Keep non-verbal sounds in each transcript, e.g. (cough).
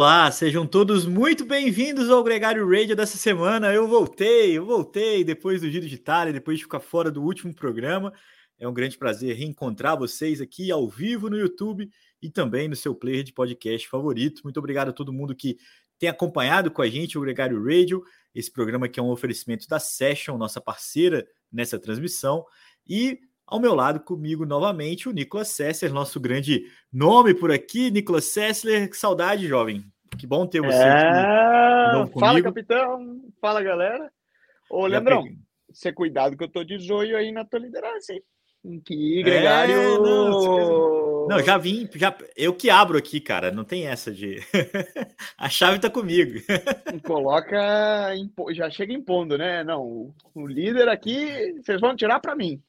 Olá, sejam todos muito bem-vindos ao Gregário Radio dessa semana. Eu voltei, eu voltei depois do Giro de Itália, depois de ficar fora do último programa. É um grande prazer reencontrar vocês aqui ao vivo no YouTube e também no seu player de podcast favorito. Muito obrigado a todo mundo que tem acompanhado com a gente o Gregário Radio, esse programa que é um oferecimento da Session, nossa parceira nessa transmissão. E ao meu lado, comigo novamente, o Nicolas Sessler, nosso grande nome por aqui. Nicolas Sessler, que saudade, jovem. Que bom ter você é... aqui. Fala, capitão. Fala, galera. Ô, Leandrão, você cuidado que eu tô de joio aí na tua liderança, hein? Que gregário. É, não, não, já vim, já eu que abro aqui, cara. Não tem essa de. (laughs) a chave tá comigo. (laughs) Coloca, já chega impondo, né? Não, o líder aqui, vocês vão tirar para mim.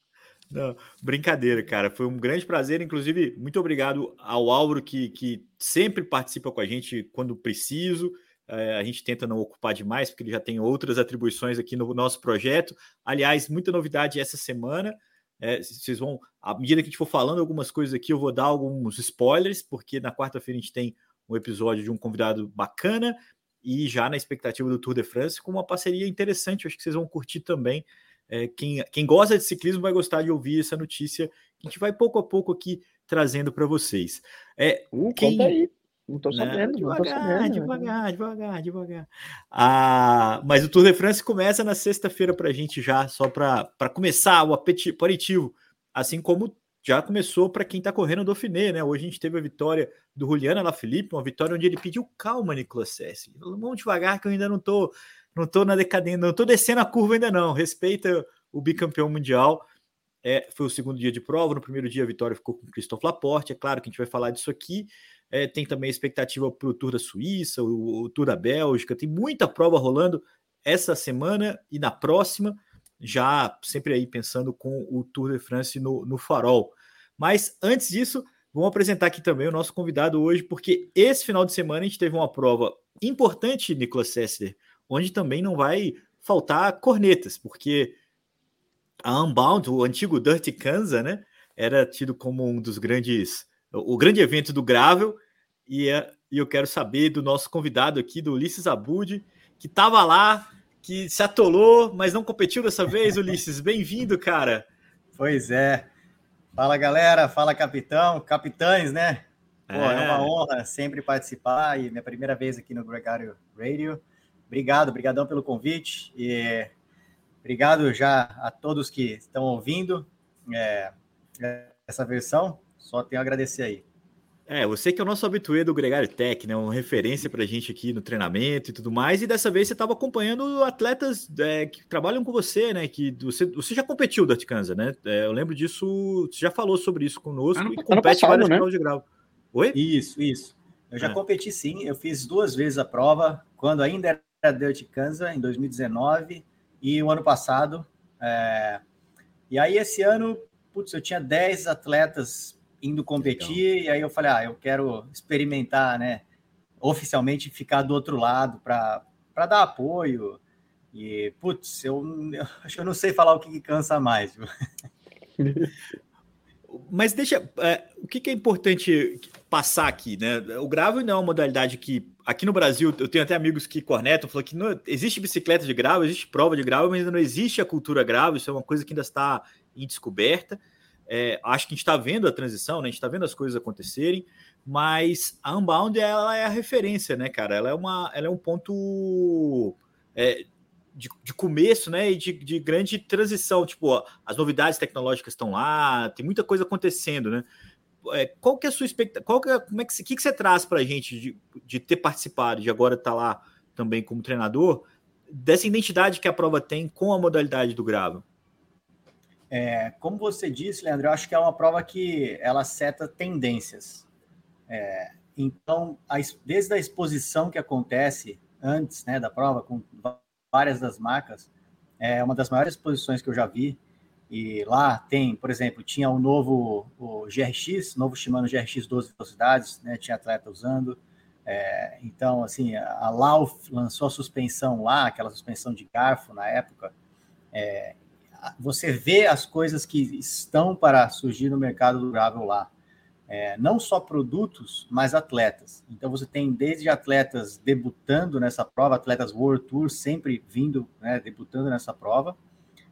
Não, brincadeira, cara. Foi um grande prazer. Inclusive, muito obrigado ao Álvaro, que, que sempre participa com a gente quando preciso. É, a gente tenta não ocupar demais, porque ele já tem outras atribuições aqui no nosso projeto. Aliás, muita novidade essa semana. É, vocês vão, à medida que a gente for falando algumas coisas aqui, eu vou dar alguns spoilers, porque na quarta-feira a gente tem um episódio de um convidado bacana e já na expectativa do Tour de France com uma parceria interessante. Acho que vocês vão curtir também. É, quem, quem gosta de ciclismo vai gostar de ouvir essa notícia que a gente vai pouco a pouco aqui trazendo para vocês. É, uh, quem... Conta aí. Não estou né, sabendo, devagar, não tô sabendo. Devagar, devagar, devagar. Ah, mas o Tour de France começa na sexta-feira para a gente já, só para começar o aperitivo, assim como já começou para quem está correndo o Dauphiné, né? Hoje a gente teve a vitória do Juliano Alaphilippe, uma vitória onde ele pediu calma, Nicolas Sessi. Vamos devagar que eu ainda não estou não tô na decadência, não tô descendo a curva ainda não. Respeita o bicampeão mundial. É, foi o segundo dia de prova. No primeiro dia a vitória ficou com Christophe Laporte. É claro que a gente vai falar disso aqui. É, tem também a expectativa para o Tour da Suíça, o, o, Tour da Bélgica. Tem muita prova rolando essa semana e na próxima, já sempre aí pensando com o Tour de France no, no farol. Mas antes disso, vamos apresentar aqui também o nosso convidado hoje, porque esse final de semana a gente teve uma prova importante, Nicolas Sessler, onde também não vai faltar cornetas, porque a Unbound, o antigo Dirty Kansas, né, era tido como um dos grandes, o grande evento do Gravel, e, é, e eu quero saber do nosso convidado aqui, do Ulisses Abud, que estava lá, que se atolou, mas não competiu dessa vez, Ulisses. (laughs) Bem-vindo, cara. Pois é. Fala, galera. Fala, capitão. Capitães, né? Pô, é. é uma honra sempre participar e minha primeira vez aqui no Gregário Radio. Obrigado, obrigadão pelo convite e obrigado já a todos que estão ouvindo é, essa versão. Só tenho a agradecer aí. É, você que é o nosso habituê do Gregário Tech, né? Uma referência para a gente aqui no treinamento e tudo mais. E dessa vez você estava acompanhando atletas é, que trabalham com você, né? Que você, você já competiu da Articanza, né? É, eu lembro disso, você já falou sobre isso conosco ano, e compete passado, várias né? provas de grau. Oi? Isso, isso. Eu já é. competi sim, eu fiz duas vezes a prova, quando ainda era Dirt Kansas em 2019 e o ano passado. É... E aí, esse ano, putz, eu tinha 10 atletas indo competir, e aí eu falei, ah, eu quero experimentar, né? Oficialmente ficar do outro lado para dar apoio. E, putz, eu, eu (laughs) acho que eu não sei falar o que, que cansa mais. (laughs) Mas deixa. É, o que, que, é importante passar aqui, né? O grave não é uma modalidade que. Aqui no Brasil, eu tenho até amigos que cornetam, falam que não, existe bicicleta de grave, existe prova de grave, mas ainda não existe a cultura grave, isso é uma coisa que ainda está em descoberta. É, acho que a gente está vendo a transição, né? A gente está vendo as coisas acontecerem, mas a Unbound ela é a referência, né, cara? Ela é, uma, ela é um ponto é, de, de, começo, né, e de, de, grande transição. Tipo, as novidades tecnológicas estão lá, tem muita coisa acontecendo, né? É, qual que é a sua expectativa? Que é, como é que, que, que você traz para a gente de, de ter participado, de agora estar tá lá também como treinador, dessa identidade que a prova tem com a modalidade do gravo? É, como você disse, Leandro, eu acho que é uma prova que ela seta tendências. É, então, a, desde a exposição que acontece antes né, da prova, com várias das marcas. É uma das maiores exposições que eu já vi. E lá tem, por exemplo, tinha o novo o GRX, novo Shimano GRX 12 velocidades, né? Tinha atleta usando. É, então, assim, a Lauf lançou a suspensão lá, aquela suspensão de garfo na época. É, você vê as coisas que estão para surgir no mercado durável lá. é, não só produtos, mas atletas. Então você tem desde atletas debutando nessa prova, atletas World Tour sempre vindo, né, debutando nessa prova,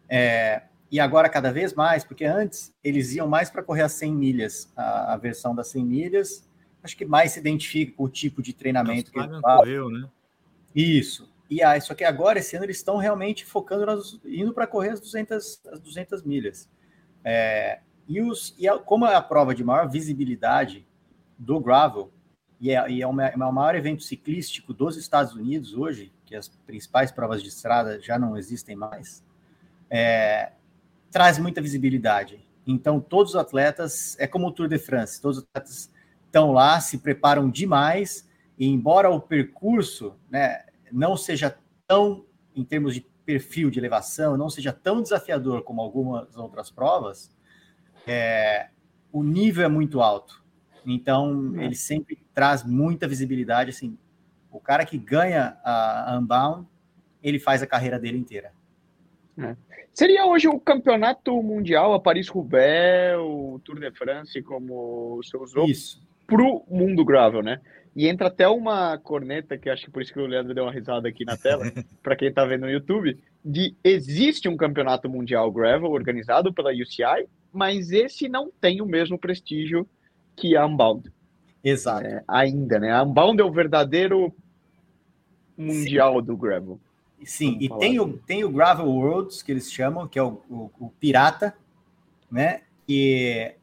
é, e agora cada vez mais, porque antes eles iam mais para correr as 100 milhas, a, a, versão das 100 milhas, acho que mais se identifica com o tipo de treinamento que eles correu, né? Isso. E aí, só que agora, esse ano, eles estão realmente focando, nas, indo para correr as 200, as 200 milhas. É, e, os, e a, como é a prova de maior visibilidade do gravel, e é, e é, uma, é o maior evento ciclístico dos Estados Unidos hoje, que as principais provas de estrada já não existem mais, é, traz muita visibilidade. Então, todos os atletas, é como o Tour de France, todos os atletas estão lá, se preparam demais, e embora o percurso né, não seja tão, em termos de perfil de elevação, não seja tão desafiador como algumas outras provas, é, o nível é muito alto. Então, é. ele sempre traz muita visibilidade. Assim, o cara que ganha a Unbound, ele faz a carreira dele inteira. É. Seria hoje o campeonato mundial, a Paris-Roubaix, o Tour de France, como você usou, para o mundo gravel, né? E entra até uma corneta, que acho que por isso que o Leandro deu uma risada aqui na tela, (laughs) para quem está vendo no YouTube, de existe um campeonato mundial gravel organizado pela UCI, mas esse não tem o mesmo prestígio que a Unbound. Exato. É, ainda, né? A Unbound é o verdadeiro mundial Sim. do gravel. Sim, Vamos e tem o, tem o Gravel Worlds, que eles chamam, que é o, o, o Pirata, né? E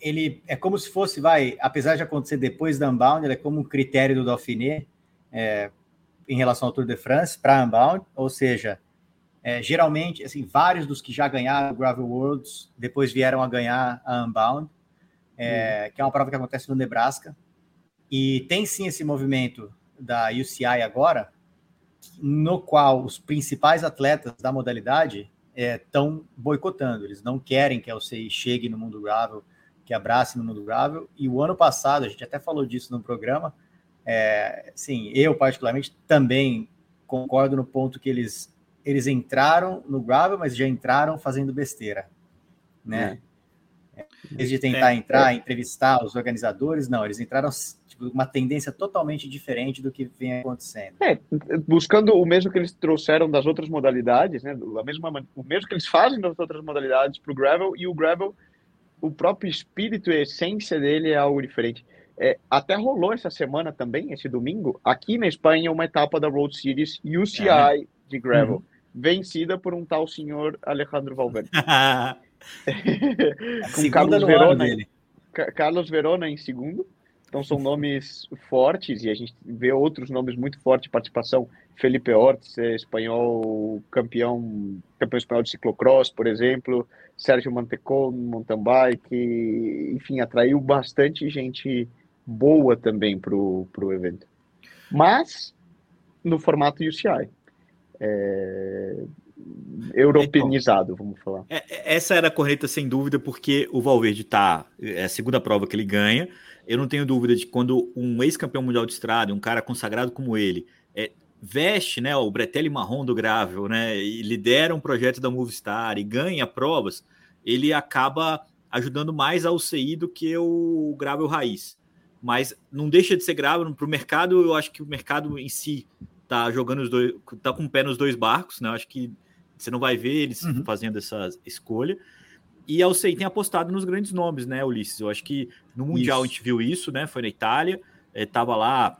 ele é como se fosse, vai, apesar de acontecer depois da Unbound, ele é como um critério do Dauphiné é, em relação ao Tour de France para Unbound, ou seja, é, geralmente, assim, vários dos que já ganharam o Gravel Worlds depois vieram a ganhar a Unbound, é, uhum. que é uma prova que acontece no Nebraska, e tem sim esse movimento da UCI agora, no qual os principais atletas da modalidade estão é, boicotando, eles não querem que a UCI chegue no mundo gravel, que abrace no mundo gravel. E o ano passado, a gente até falou disso no programa, é, sim, eu particularmente também concordo no ponto que eles, eles entraram no gravel, mas já entraram fazendo besteira, né? É. Em vez de tentar é, entrar, entrevistar os organizadores, não, eles entraram uma tendência totalmente diferente do que vem acontecendo. É, buscando o mesmo que eles trouxeram das outras modalidades, né? A mesma, o mesmo que eles fazem das outras modalidades para o gravel e o gravel o próprio espírito e a essência dele é algo diferente. É, até rolou essa semana também, esse domingo, aqui na Espanha, uma etapa da Road Series UCI é. de gravel, uhum. vencida por um tal senhor Alejandro Valverde. (laughs) (laughs) Com Carlos Verona, Carlos Verona em segundo. Então são nomes fortes e a gente vê outros nomes muito fortes de participação. Felipe Ortiz, espanhol, campeão, campeão espanhol de ciclocross, por exemplo. Sérgio Mantecon, mountain bike, enfim, atraiu bastante gente boa também para o evento. Mas no formato UCI. É, europeanizado, vamos falar. É, é, essa era a correta sem dúvida, porque o Valverde tá. É a segunda prova que ele ganha. Eu não tenho dúvida de quando um ex-campeão mundial de estrada, um cara consagrado como ele, é, veste né, o Bretelli marrom do Gravel, né, e lidera um projeto da Movistar e ganha provas, ele acaba ajudando mais a UCI do que o Gravel raiz. Mas não deixa de ser Gravel para o mercado. Eu acho que o mercado em si tá jogando os dois, tá com o pé nos dois barcos, né? Eu acho que você não vai ver eles uhum. fazendo essa escolha. E a UCI tem apostado nos grandes nomes, né, Ulisses? Eu acho que no Mundial isso. a gente viu isso, né? Foi na Itália, é, tava lá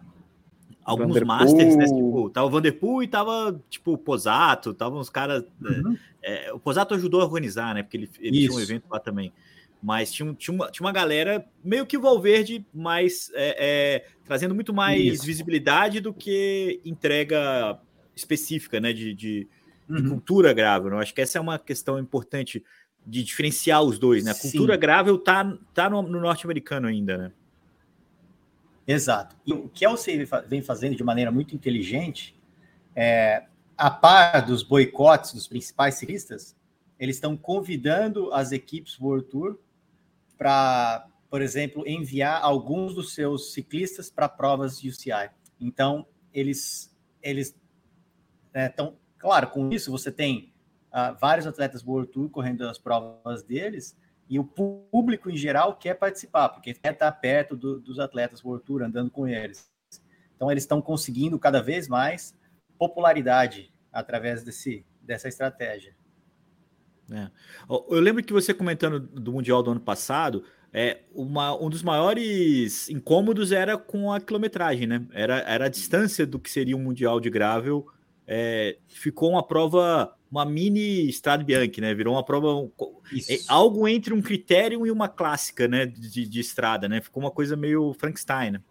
alguns Vanderpool. Masters, né? Tipo, tava o Vanderpool e tava, tipo, o Posato, tava uns caras. Né, uhum. É, é, o Posato ajudou a organizar, né? Porque ele, ele tinha um evento lá também. Mas tinha, tinha, uma, tinha uma galera meio que o Valverde, mas é, é, trazendo muito mais Isso. visibilidade do que entrega específica, né? De, de, uhum. de cultura grave. Né? Acho que essa é uma questão importante de diferenciar os dois, né? A cultura Sim. grave tá, tá no, no norte-americano ainda, né? Exato. E o que a UCI vem fazendo de maneira muito inteligente, é, a par dos boicotes dos principais ciclistas, eles estão convidando as equipes World Tour para, por exemplo, enviar alguns dos seus ciclistas para provas de UCI. Então, eles eles estão, é, claro, com isso você tem uh, vários atletas World Tour correndo as provas deles, E o público em geral quer participar, porque quer estar perto do, dos atletas World Tour, andando com eles. Então eles estão conseguindo cada vez mais popularidade através desse, dessa estratégia. É. Eu lembro que você comentando do Mundial do ano passado, é, uma, um dos maiores incômodos era com a quilometragem, né? Era, era a distância do que seria um Mundial de Gravel. É, ficou uma prova, uma mini Strade Bianchi, né? Virou uma prova, é, algo entre um critério e uma clássica, né? De, de estrada, né? Ficou uma coisa meio Frankenstein, né?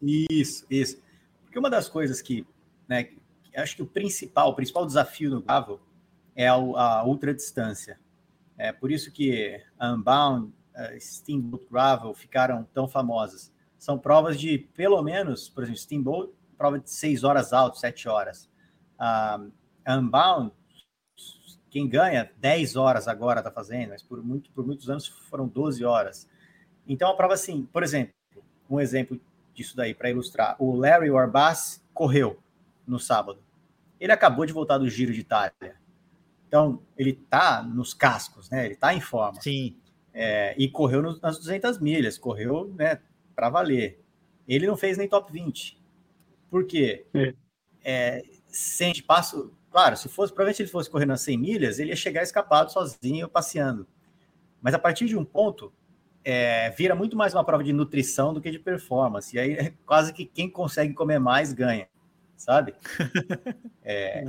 Isso, isso. Porque uma das coisas que, né, acho que o principal, o principal desafio no gravel é a, a ultradistância. É por isso que Unbound, uh, Steamboat Gravel ficaram tão famosas. São provas de pelo menos, por exemplo, Steamboat, prova de 6 horas alto, 7 horas. Uh, Unbound, quem ganha 10 horas agora está fazendo, mas por, muito, por muitos anos foram 12 horas. Então, a prova assim, por exemplo, um exemplo disso daí para ilustrar. O Larry Warbas correu no sábado. Ele acabou de voltar do Giro de Itália. Então, ele tá nos cascos, né? Ele tá em forma. Sim. É, e correu nas 200 milhas, correu, né, para valer. Ele não fez nem top 20. Por quê? É. É, sente passo. Claro, se fosse, provavelmente ele fosse correndo nas 100 milhas, ele ia chegar escapado sozinho, passeando. Mas a partir de um ponto, é, vira muito mais uma prova de nutrição do que de performance. E aí é quase que quem consegue comer mais ganha, sabe? (laughs) É,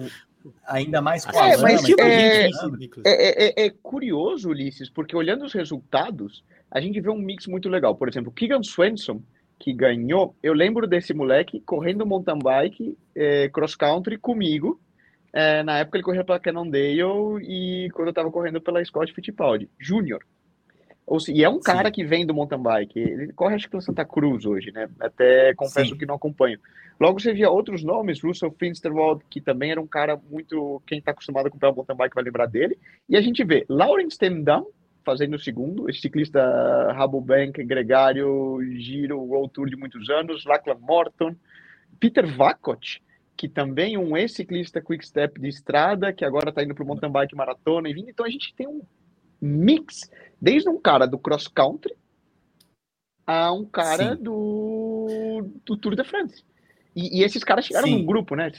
ainda mais com é, mas, tipo, é, é, é, curioso, Ulisses, porque olhando os resultados, a gente vê um mix muito legal. Por exemplo, Keegan Swenson, que ganhou, eu lembro desse moleque correndo mountain bike, cross country comigo. na época ele corria pela Cannondale e quando eu estava correndo pela Scott Fittipaldi, Júnior. Ou se, e é um cara Sim. que vem do mountain bike. Ele corre, acho que pela Santa Cruz hoje, né? Até confesso Sim. que não acompanho. Logo você via outros nomes, Russell Finsterwald, que também era um cara muito. Quem está acostumado a comprar o mountain bike vai lembrar dele. E a gente vê Lawrence Tendam fazendo o segundo, esse ciclista Rabobank, gregário, giro, World Tour de muitos anos, Lachlan Morton, Peter Vakot, que também um ex-ciclista quick step de estrada, que agora está indo para o mountain bike maratona e vindo. Então a gente tem um mix, desde um cara do cross country a um cara do, do Tour de France. E, e esses caras chegaram Sim. num grupo, né?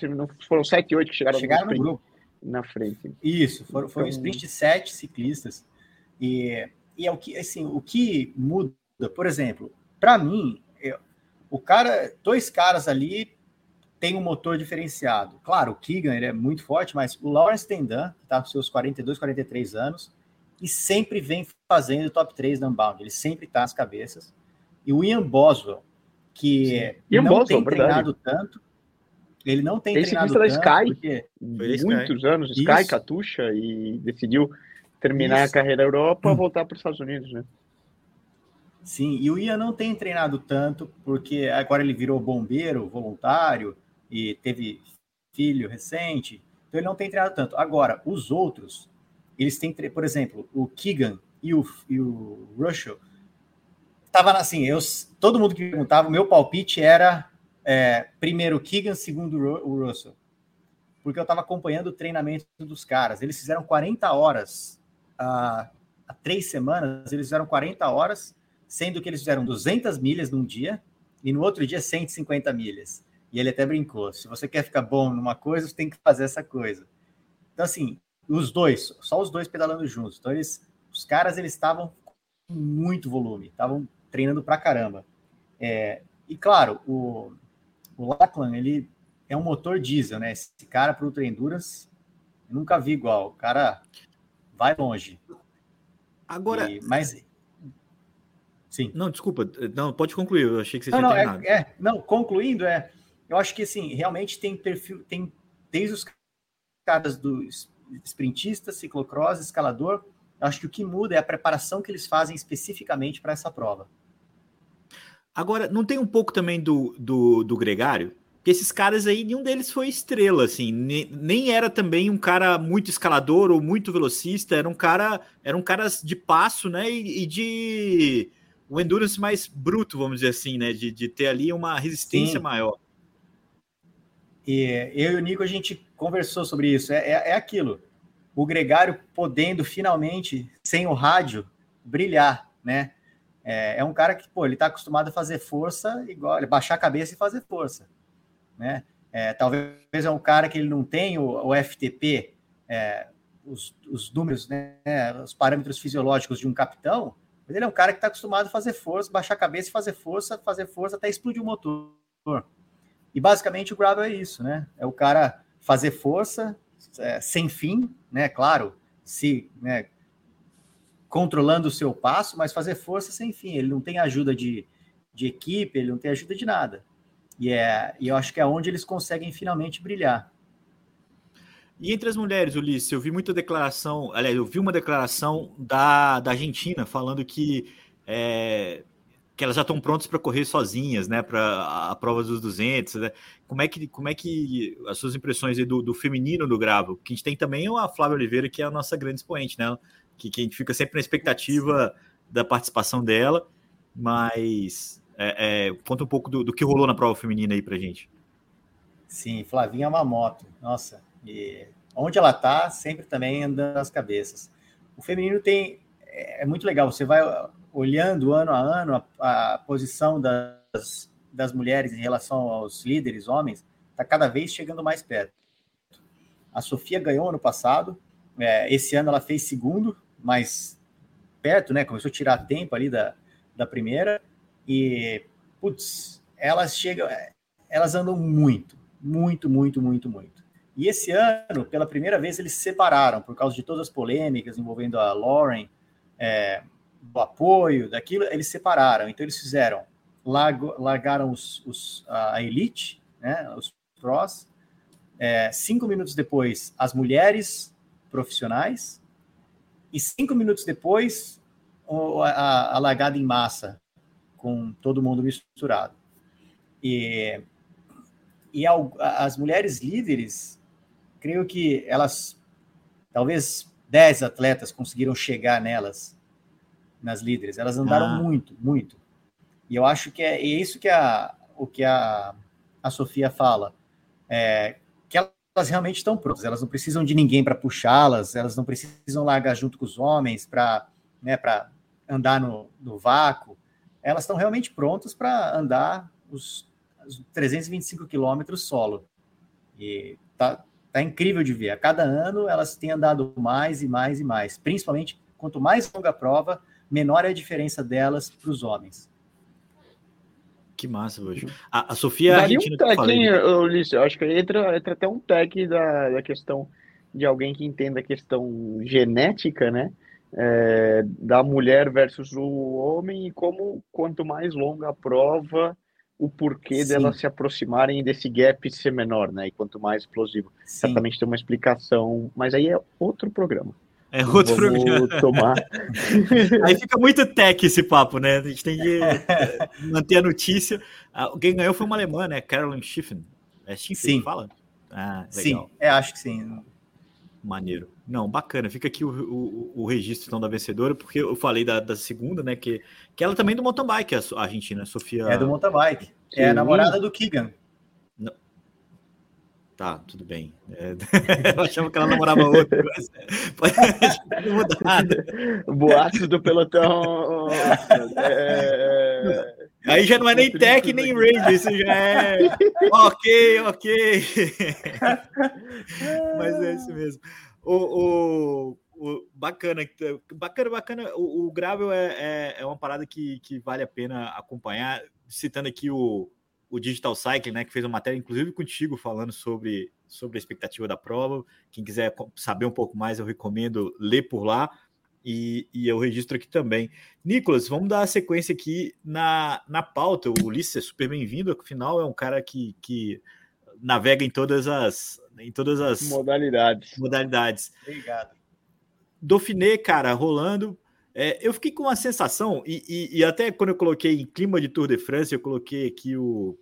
Foram sete, oito que chegaram, chegaram no, no grupo na frente. Isso, foram, foi um então sprint de sete ciclistas. E, e é o que, assim, o que muda, por exemplo, para mim, eu, o cara, dois caras ali tem um motor diferenciado. Claro, o Keegan ele é muito forte, mas o Lawrence Tendan, que está com seus 42, 43 anos, e sempre vem fazendo top 3 da Unbound. Ele sempre está nas cabeças. E o Ian Boswell, que Ian não Boswell, tem treinado tanto, ele não tem, tem treinado tanto. Sky, porque... muitos Sky. anos, Sky, Isso. Katusha, e decidiu terminar Isso. a carreira na Europa hum. voltar para os Estados Unidos, né? Sim, e o Ian não tem treinado tanto, porque agora ele virou bombeiro voluntário e teve filho recente, então ele não tem treinado tanto. Agora, os outros, eles têm, por exemplo, o Keegan e o, e o Russell, tava assim, eu, todo mundo que perguntava, o meu palpite era é, primeiro Keegan, segundo o Russell, porque eu estava acompanhando o treinamento dos caras. Eles fizeram 40 horas há, três semanas, eles fizeram 40 horas, sendo que eles fizeram 200 milhas num dia e no outro dia 150 milhas. E ele até brincou: se você quer ficar bom numa coisa, você tem que fazer essa coisa. Então, assim, os dois, só os dois pedalando juntos. Então eles, os caras eles estavam com muito volume, estavam treinando pra caramba. É, e claro, o, o Lachlan, ele é um motor diesel, né? Esse cara para Ultra Endurance, nunca vi igual. O cara vai longe. Agora, e, mas sim. Não, desculpa, não, pode concluir. Eu achei que você não, tinha não, terminado. É, é, não, concluindo é, eu acho que assim, realmente tem perfil, tem desde os caras dos sprintista, ciclocross, escalador. Acho que o que muda é a preparação que eles fazem especificamente para essa prova. Agora, não tem um pouco também do, do, do Gregário? Porque esses caras aí, nenhum deles foi estrela, assim, nem, nem era também um cara muito escalador ou muito velocista, era um cara, eram caras de passo, né, e, e de o endurance mais bruto, vamos dizer assim, né, de, de ter ali uma resistência Sim. maior. E eu e o Nico, a gente conversou sobre isso. É, é, é aquilo. O Gregário podendo finalmente, sem o rádio, brilhar, né? É, é um cara que, pô, ele está acostumado a fazer força igual, baixar a cabeça e fazer força, né? É, talvez é um cara que ele não tem o, o FTP, é, os, os, números, né, os parâmetros fisiológicos de um capitão, mas ele é um cara que está acostumado a fazer força, baixar a cabeça e fazer força, fazer força até explodir o motor. E basicamente o Gravel é isso, né? É o cara fazer força é, sem fim, né? Claro, se né, controlando o seu passo, mas fazer força sem fim. Ele não tem ajuda de, de equipe, ele não tem ajuda de nada. E, é, e eu acho que é onde eles conseguem finalmente brilhar. E entre as mulheres, Ulisses, eu vi muita declaração, aliás, eu vi uma declaração da, da Argentina falando que, é, que elas já estão prontas para correr sozinhas, né, para a prova dos 200, né? Como é que, como é que as suas impressões do, do feminino do gravo? Que a gente tem também a Flávia Oliveira, que é a nossa grande expoente, né? Que, que a gente fica sempre na expectativa da participação dela, mas é, é, conta um pouco do, do que rolou na prova feminina aí para gente. Sim, Flavinha é uma moto, nossa e onde ela está, sempre também andando nas cabeças. O feminino tem é, é muito legal. Você vai olhando ano a ano a, a posição das, das mulheres em relação aos líderes homens, está cada vez chegando mais perto. A Sofia ganhou ano passado. É, esse ano ela fez segundo, mas perto, né? Começou a tirar tempo ali da, da primeira. E, putz, elas chegam, elas andam muito, muito, muito, muito, muito. E esse ano, pela primeira vez, eles se separaram por causa de todas as polêmicas envolvendo a Lauren, é, do apoio, daquilo, eles separaram. Então, eles fizeram, largaram os, os, a elite, né, os pros, é, cinco minutos depois, as mulheres profissionais, e cinco minutos depois, a, a largada em massa, com todo mundo misturado. E, e as mulheres líderes creio que elas, talvez 10 atletas conseguiram chegar nelas, nas líderes. Elas andaram ah. muito, muito. E eu acho que é, é isso que a, o que a, a Sofia fala, é, que elas realmente estão prontas, elas não precisam de ninguém para puxá-las, elas não precisam largar junto com os homens para né, andar no, no vácuo, elas estão realmente prontas para andar os, os 325 quilômetros solo. E tá, Tá incrível de ver. A cada ano elas têm andado mais e mais e mais. Principalmente, quanto mais longa a prova, menor é a diferença delas para os homens. Que massa, hoje. A, a Sofia Daria um tag, hein, Ulisses? Eu acho que entra, entra até um tag da, da questão de alguém que entenda a questão genética, né? É, da mulher versus o homem e como quanto mais longa a prova, o porquê Sim. delas se aproximarem desse gap ser menor, né? E quanto mais explosivo. Sim. Certamente tem uma explicação, mas aí é outro programa. É outro programa. Tomar. (laughs) aí fica muito tech esse papo, né? A gente tem que (laughs) manter a notícia. Ah, quem ganhou foi uma alemã, né? Carolyn Schiffen. É Schiffen sim. fala? Ah, legal. Sim, é, acho que sim. Maneiro. Não, bacana. Fica aqui o, o, o, registro então da vencedora, porque eu falei da, da, segunda, né? Que, que ela também é do mountain bike, a, Argentina, a Sofia. É do mountain bike. Sim. É a namorada do Keegan. Não. Tá, tudo bem. É... (laughs) eu achava que ela namorava outro. Mas... (laughs) Pode mudado. Boatos do pelotão. É... Aí já não é nem tech nem ranger, isso já é ok, ok. (laughs) Mas é isso mesmo. O, o, o bacana, bacana, bacana. O, o Gravel é, é, é, uma parada que, que vale a pena acompanhar. Citando aqui o, o Digital Cycling, né, que fez uma matéria, inclusive contigo, falando sobre, sobre a expectativa da prova. Quem quiser saber um pouco mais, eu recomendo ler por lá e, e eu registro aqui também. Nicolas, vamos dar a sequência aqui na, na pauta. O Ulisses é super bem-vindo, afinal é um cara que, que navega em todas as em todas as modalidades. modalidades. Obrigado. Dauphiné, cara, rolando. É, eu fiquei com uma sensação, e, e, e, até quando eu coloquei em clima de Tour de France, eu coloquei aqui o,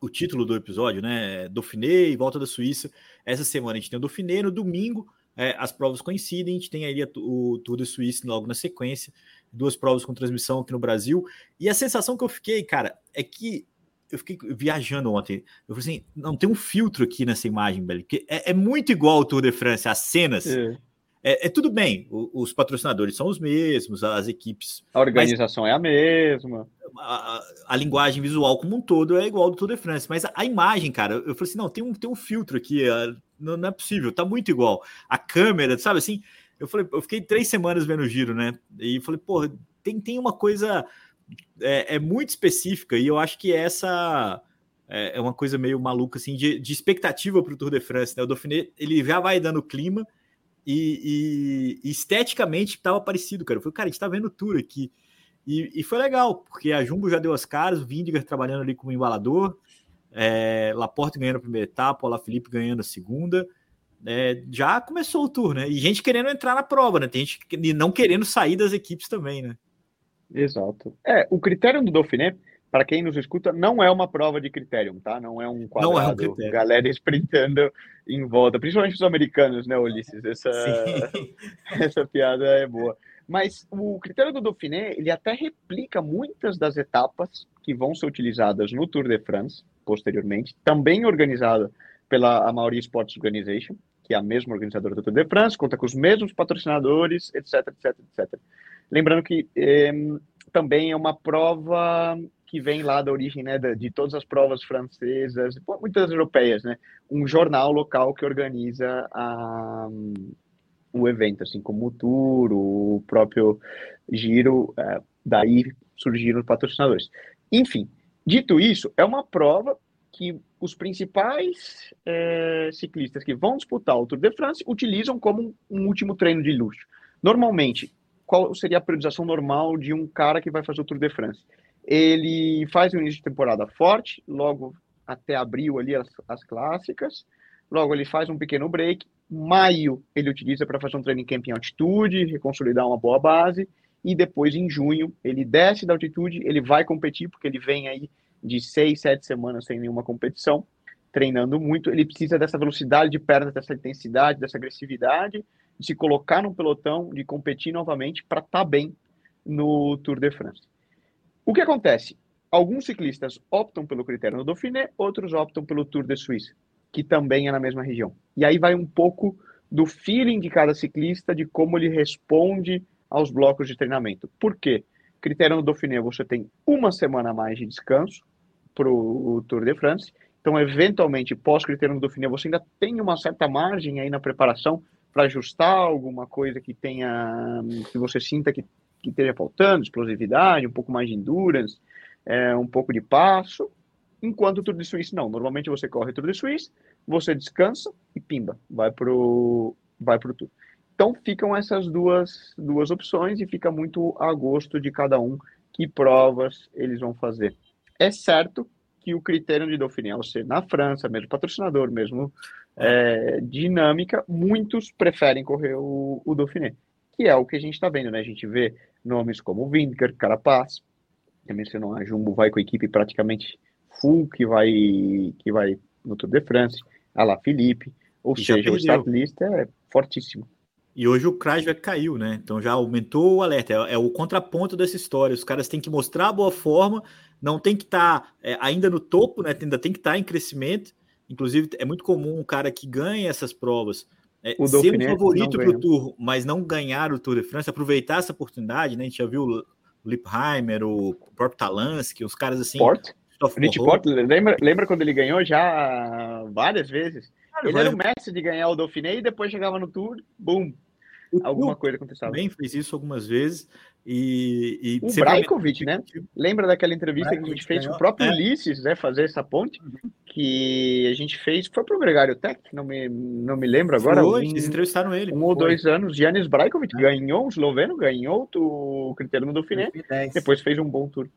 o título do episódio, né? Dauphiné e volta da Suíça. Essa semana a gente tem o Dauphiné, no domingo é, as provas coincidem, a gente tem aí o Tour de Suíça logo na sequência, duas provas com transmissão aqui no Brasil, e a sensação que eu fiquei, cara, é que eu fiquei viajando ontem, eu falei assim, não, tem um filtro aqui nessa imagem, velho, que é, é muito igual ao Tour de France, as cenas, é. é, é tudo bem, o, os patrocinadores são os mesmos, as equipes. A organização é a mesma. A, a, linguagem visual como um todo é igual do Tour de France, mas a, a imagem, cara, eu falei assim: não, tem um, tem um filtro aqui, não, não, é possível, tá muito igual. A câmera, sabe assim? Eu falei, eu fiquei três semanas vendo o giro, né? E falei, porra, tem, tem uma coisa é, é muito específica, e eu acho que essa é, é uma coisa meio maluca, assim, de, de expectativa para o Tour de France, né? O Dauphiné, ele já vai dando clima e, e, esteticamente estava parecido, cara. Eu falei, cara, a gente tá vendo Tour aqui. E, e, foi legal, porque a Jumbo já deu as caras, o Vindiger trabalhando ali como embalador, é, Laporte ganhando a primeira etapa, o Felipe ganhando a segunda. É, já começou o tour, né? E gente querendo entrar na prova, né? Tem gente não querendo sair das equipes também, né? Exato. É, o critério do Dauphiné para quem nos escuta, não é uma prova de critério, tá? Não é um quadrado, não é um galera sprintando em volta, principalmente os americanos, né, Ulisses? (laughs) Essa, essa piada é boa. Mas o critério do Dauphiné, ele até replica muitas das etapas que vão ser utilizadas no Tour de France, posteriormente, também organizado pela Amaury Sports Organization, que é a mesma organizadora do Tour de France, conta com os mesmos patrocinadores, etc, etc, etc. Lembrando que eh, também é uma prova que vem lá da origem né, de todas as provas francesas, muitas europeias, né? Um jornal local que organiza a, o evento, assim como o Tour, o próprio Giro, é, daí surgiram os patrocinadores. Enfim, dito isso, é uma prova que os principais é, ciclistas que vão disputar o Tour de France utilizam como um, último treino de luxo. Normalmente, qual seria a periodização normal de um cara que vai fazer o Tour de France? Ele faz um início de temporada forte, logo até abril ali as, as clássicas. Logo ele faz um pequeno break. Maio ele utiliza para fazer um training camp em altitude, reconsolidar uma boa base. E depois em junho ele desce da altitude, ele vai competir porque ele vem aí de seis, sete semanas sem nenhuma competição, treinando muito. Ele precisa dessa velocidade de perna, dessa intensidade, dessa agressividade, de se colocar no pelotão, de competir novamente para estar tá bem no Tour de France. O que acontece? Alguns ciclistas optam pelo critério do Dauphiné, outros optam pelo Tour de Suíça, que também é na mesma região. E aí vai um pouco do feeling de cada ciclista, de como ele responde aos blocos de treinamento. Por quê? Critério do Dauphiné, você tem uma semana a mais de descanso para o Tour de France. Então, eventualmente, pós-critério do Dauphiné, você ainda tem uma certa margem aí na preparação para ajustar alguma coisa que tenha, que você sinta que que esteja faltando, explosividade, um pouco mais de endurance, é, um pouco de passo, enquanto o Tour de Suíça não. Normalmente você corre o Tour de Suíça, você descansa e pimba, vai pro vai pro Tour. Então ficam essas duas duas opções e fica muito a gosto de cada um que provas eles vão fazer. É certo que o critério de Dauphiné, ao ser na França, mesmo patrocinador, mesmo é, dinâmica, muitos preferem correr o, o Dauphiné, que é o que a gente está vendo, né? A gente vê nomes como Vinker, Carapaz, que mencionou a Jumbo vai com a equipe praticamente full que vai que vai no Tour de France, a La Felipe, ou e seja, o start list é fortíssimo. E hoje o Krajvek caiu, né? Então já aumentou o alerta. É, é, o contraponto dessa história. Os caras têm que mostrar a boa forma, não tem que estar tá, é, ainda no topo, né? Ainda tem que estar tá em crescimento. Inclusive, é muito comum um cara que ganha essas provas é, o ser um favorito para o Tour, mas não ganhar o Tour de France, aproveitar essa oportunidade, né? A gente já viu o Lipheimer, o próprio Talansky, os caras assim. Port? Rich Port, lembra, lembra quando ele ganhou já várias vezes? Ele era o mestre de ganhar o Dauphiné e depois chegava no Tour, boom, alguma coisa aconteceu. Também fez isso algumas vezes. E, e o Braikovic, né? Lembra daquela entrevista que a gente fez com o próprio é. Ulisses, né? Fazer essa ponte uhum. que a gente fez. Foi pro Gregário Tech, não me, não me lembro agora. Foi, um, eles entrevistaram ele. Um foi. ou dois anos. Janis Braikovic é. ganhou, um esloveno, ganhou o critério do Dauphiné. Depois fez um bom tour.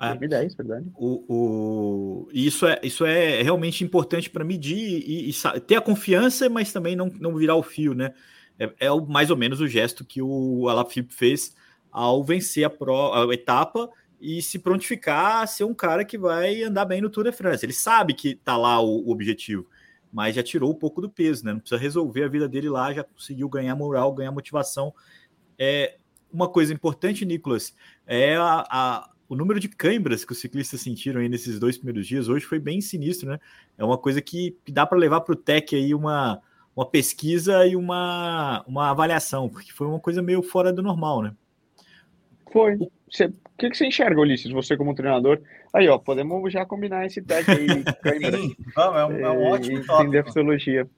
É. 2010, verdade. O, o, isso, é, isso é realmente importante para medir e, e, ter a confiança, mas também não, não virar o fio, né? É, é mais ou menos o gesto que o Alaphilippe fez ao vencer a, pro, a etapa e se prontificar a ser um cara que vai andar bem no Tour de France. Ele sabe que tá lá o, o, objetivo, mas já tirou um pouco do peso, né? Não precisa resolver a vida dele lá, já conseguiu ganhar moral, ganhar motivação. É uma coisa importante, Nicolas, é a, a, o número de câimbras que os ciclistas sentiram aí nesses dois primeiros dias. Hoje foi bem sinistro, né? É uma coisa que dá para levar para o Tech aí uma uma pesquisa e uma, uma avaliação, porque foi uma coisa meio fora do normal, né? Foi. Você, o que, que você enxerga, Ulisses, você como treinador? Aí, ó, podemos já combinar esse tag aí. (laughs) Sim, vamos, é um, é um ótimo tópico. fisiologia.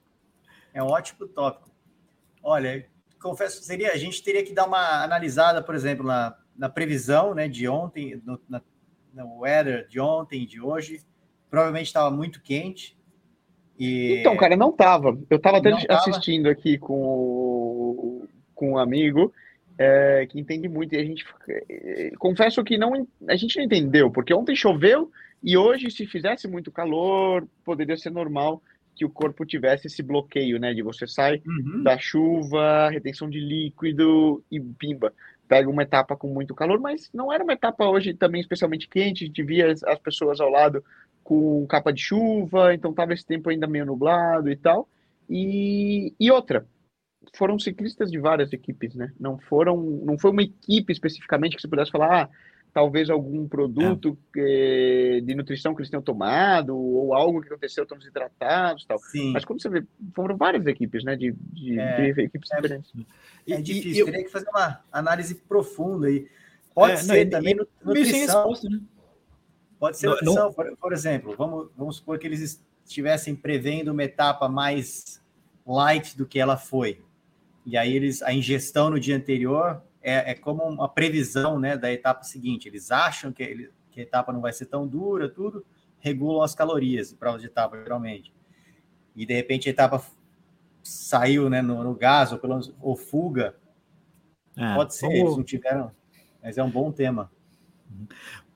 É um ótimo tópico. Olha, confesso que seria, a gente teria que dar uma analisada, por exemplo, na, na previsão né, de ontem, no, na, no weather de ontem e de hoje. Provavelmente estava muito quente. E... Então, cara, não estava. Eu estava até assistindo aqui com, com um amigo é, que entende muito e a gente é, confesso que não a gente não entendeu porque ontem choveu e hoje se fizesse muito calor poderia ser normal que o corpo tivesse esse bloqueio né de você sai uhum. da chuva retenção de líquido e pimba pega uma etapa com muito calor mas não era uma etapa hoje também especialmente quente a gente via as pessoas ao lado com capa de chuva então tava esse tempo ainda meio nublado e tal e, e outra foram ciclistas de várias equipes, né? Não foram, não foi uma equipe especificamente que você pudesse falar, ah, talvez algum produto é. de nutrição que eles tenham tomado ou algo que aconteceu, estão desidratados, tal. Sim. Mas quando você vê, foram várias equipes, né? De, de, é, de equipes é, diferentes. É difícil. Eu... Teria que fazer uma análise profunda aí. Pode é, ser não, também e, nutrição. Resposta, né? Pode ser nutrição, não... Por, por exemplo, vamos, vamos supor que eles estivessem prevendo uma etapa mais light do que ela foi. E aí eles a ingestão no dia anterior é, é como uma previsão né, da etapa seguinte. Eles acham que, ele, que a etapa não vai ser tão dura, tudo, regulam as calorias para de etapa, geralmente. E de repente a etapa saiu né, no, no gás ou, pelo, ou fuga. É, Pode ser, vamos... eles não tiveram, mas é um bom tema.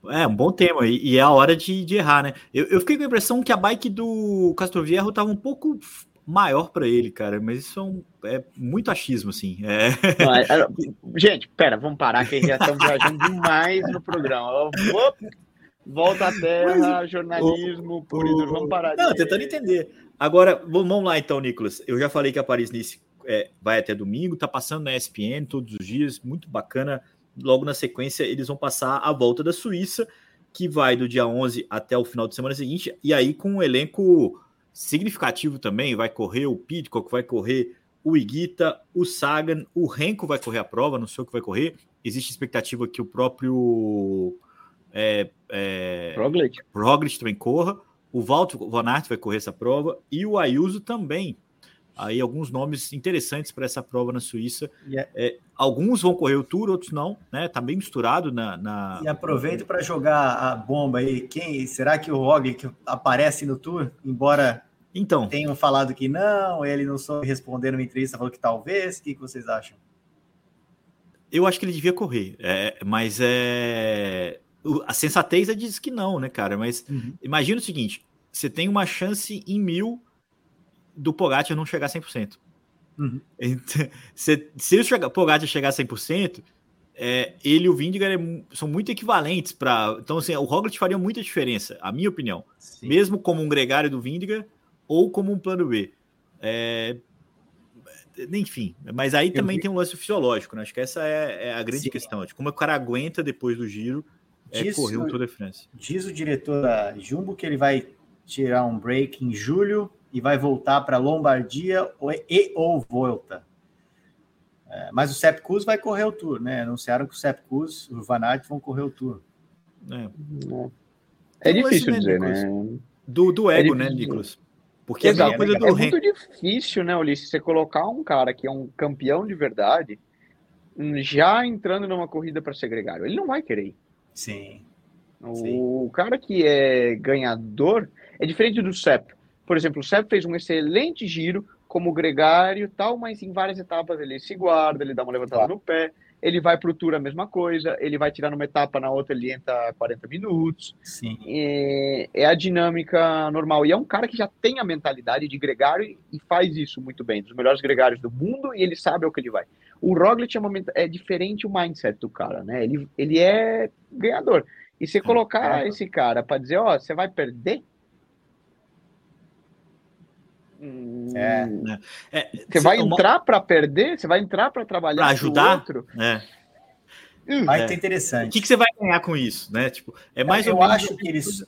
É, um bom tema, e, e é a hora de, de errar, né? Eu, eu, fiquei com a impressão que a bike do Castroviejo estava um pouco maior para ele, cara, mas isso é, um, é muito achismo, assim. É... é (laughs) gente, pera, vamos parar que já estamos viajando demais no programa. Volta à terra, mas, jornalismo, o, por isso, vamos parar. Não, tentando entender. Agora, vamos lá então, Nicolas. Eu já falei que a Paris-Nice é, vai até domingo, tá passando na ESPN todos os dias, muito bacana. Logo na sequência, eles vão passar a volta da Suíça, que vai do dia 11 até o final de semana seguinte, e aí com um elenco significativo também. Vai correr o Pitcock, vai correr o Iguita, o Sagan, o Renko vai correr a prova, não sei o que vai correr. Existe expectativa que o próprio é, é, Roglic. Roglic também corra. O Walter Van Aert vai correr essa prova e o Ayuso também. Aí alguns nomes interessantes para essa prova na Suíça. Yeah. É, é, alguns vão correr o Tour, outros não, né? Tá bem misturado na. na... E aproveito para jogar a bomba aí. Quem será que o Roglic aparece no Tour? Embora então tenham falado que não, ele não soube responder numa entrevista, falou que talvez. O que, que vocês acham? Eu acho que ele devia correr, é, mas é a sensatez é diz que não, né, cara? Mas uhum. imagina o seguinte: você tem uma chance em mil do Pogacar não chegar a 100%. Uhum. Então, se, se o Pogacar chegar a 100%, é, ele e o Vindigar é, são muito equivalentes para. Então, assim, o Roglic faria muita diferença, a minha opinião. Sim. Mesmo como um gregário do Vindigar ou como um plano B. É, enfim, mas aí também tem um lance fisiológico, né? Acho que essa é, é a grande Sim. questão. De como o cara aguenta depois do giro é diz, correr um Tour de France. Diz o diretor da Jumbo que ele vai tirar um break em julho e vai voltar para Lombardia e ou Volta. É, mas o Sepp Kuss vai correr o Tour, né? Anunciaram que o Sepp Kuss e o Van Aert vão correr o Tour. É, é difícil dizer, né? Do, do ego, é né, Nicolas? Porque é Exato, é, coisa do é muito difícil, né, Ulisses, você colocar um cara que é um campeão de verdade já entrando numa corrida para ser gregário. Ele não vai querer. Sim. O Sim. cara que é ganhador é diferente do Sepp. Por exemplo, o Seb fez um excelente giro como gregário tal, mas em várias etapas ele se guarda, ele dá uma levantada no pé, ele vai para o tour a mesma coisa, ele vai tirar numa etapa, na outra ele entra 40 minutos. Sim. É, é, a dinâmica normal. E é um cara que já tem a mentalidade de gregário e faz isso muito bem, dos melhores gregários do mundo, e ele sabe ao que ele vai. O Roglic é, uma, é diferente o mindset do cara, né? Ele, ele é ganhador. E você colocar é. esse cara para dizer, ó, oh, você vai perder, é. é. Você vai entrar para perder? Você vai entrar para trabalhar para ajudar? Outro? É. Vai ter interessante. O que, que, você vai ganhar com isso, né? Tipo, é mais eu, ou menos. acho que eles.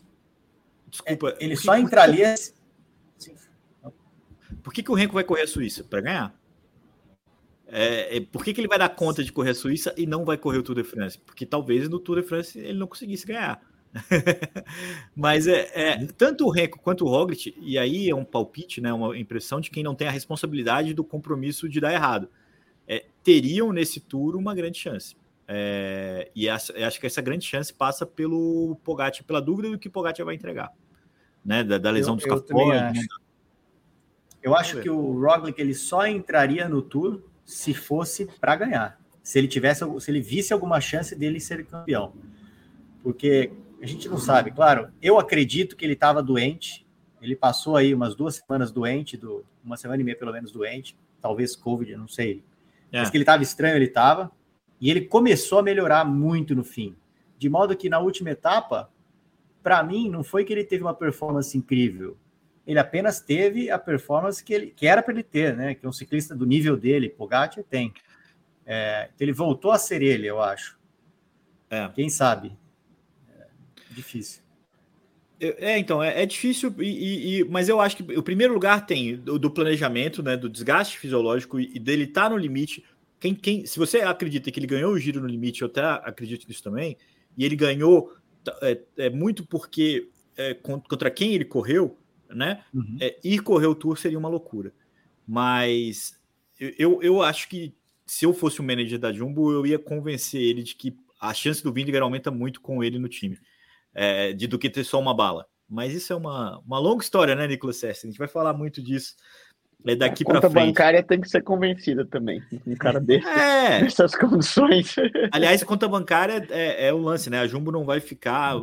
Desculpa. É, ele só entraria. Por que, que o Renko vai correr a Suíça? Para ganhar. É, é, por que, que ele vai dar conta de correr a Suíça e não vai correr o Tour de France? Porque talvez no Tour de France ele não conseguisse ganhar. (laughs) Mas é, é, tanto o Renko quanto o Roglic, e aí é um palpite, né, uma impressão de quem não tem a responsabilidade do compromisso de dar errado, é, teriam nesse tour uma grande chance. É, e essa, acho que essa grande chance passa pelo Pogacar, pela dúvida do que o Pogacar vai entregar, né, da, da lesão eu, dos eu, acho. eu acho que o Roglic ele só entraria no tour se fosse para ganhar, se ele tivesse, se ele visse alguma chance dele ser campeão, porque a gente não sabe, claro. Eu acredito que ele estava doente. Ele passou aí umas duas semanas doente, do, uma semana e meia pelo menos doente, talvez Covid, não sei. É. Mas que ele estava estranho, ele estava. E ele começou a melhorar muito no fim. De modo que na última etapa, para mim, não foi que ele teve uma performance incrível. Ele apenas teve a performance que, ele, que era para ele ter, né? Que um ciclista do nível dele, Pogacar, tem. É, então ele voltou a ser ele, eu acho. É. Quem sabe? Difícil. É, então, é, é difícil, e, e, mas eu acho que o primeiro lugar tem do, do planejamento, né, do desgaste fisiológico e, e dele estar tá no limite. Quem, quem, se você acredita que ele ganhou o giro no limite, eu até acredito nisso também, e ele ganhou é, é muito porque é, contra quem ele correu, né? Uhum. É, ir correr o tour seria uma loucura. Mas eu, eu acho que se eu fosse o manager da Jumbo, eu ia convencer ele de que a chance do Vindiger aumenta muito com ele no time é, de do que ter só uma bala. Mas isso é uma, uma longa história, né, Nicolas Sessi? A gente vai falar muito disso é daqui para frente. A conta bancária tem que ser convencida também. Um cara (laughs) desse, é. dessas condições. (laughs) Aliás, a conta bancária é, é o lance, né? A Jumbo não vai ficar,